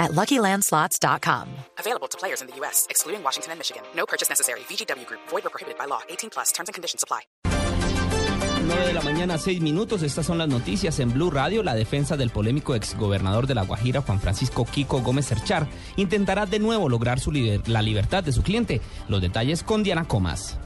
at LuckyLandSlots.com. Available to players in the U.S., excluding Washington and Michigan. No purchase necessary. VGW Group. Void or prohibited by law. 18 plus. Terms and conditions apply. 9 de la mañana, 6 minutos. Estas son las noticias en Blue Radio. La defensa del polémico exgobernador de La Guajira, Juan Francisco Kiko Gómez Cerchar, intentará de nuevo lograr su liber- la libertad de su cliente. Los detalles con Diana Comas.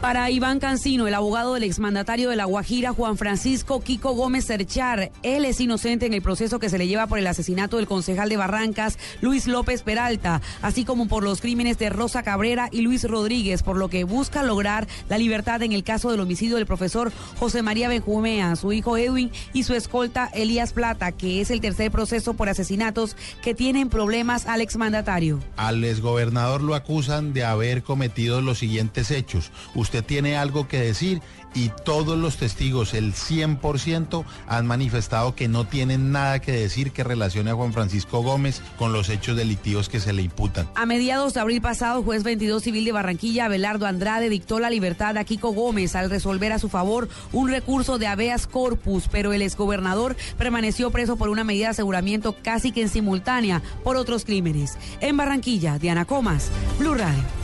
Para Iván Cancino, el abogado del exmandatario de La Guajira, Juan Francisco Kiko Gómez Cerchar, él es inocente en el proceso que se le lleva por el asesinato del concejal de Barrancas, Luis López Peralta, así como por los crímenes de Rosa Cabrera y Luis Rodríguez, por lo que busca lograr la libertad en el caso del homicidio del profesor José María Benjumea, su hijo Edwin y su escolta Elías Plata, que es el tercer proceso por asesinatos que tienen problemas al exmandatario. Al exgobernador lo acusan de haber cometido los siguientes hechos. Usted tiene algo que decir y todos los testigos, el 100%, han manifestado que no tienen nada que decir que relacione a Juan Francisco Gómez con los hechos delictivos que se le imputan. A mediados de abril pasado, juez 22 civil de Barranquilla, Abelardo Andrade, dictó la libertad a Kiko Gómez al resolver a su favor un recurso de habeas corpus, pero el exgobernador permaneció preso por una medida de aseguramiento casi que en simultánea por otros crímenes. En Barranquilla, Diana Comas, Blue Radio.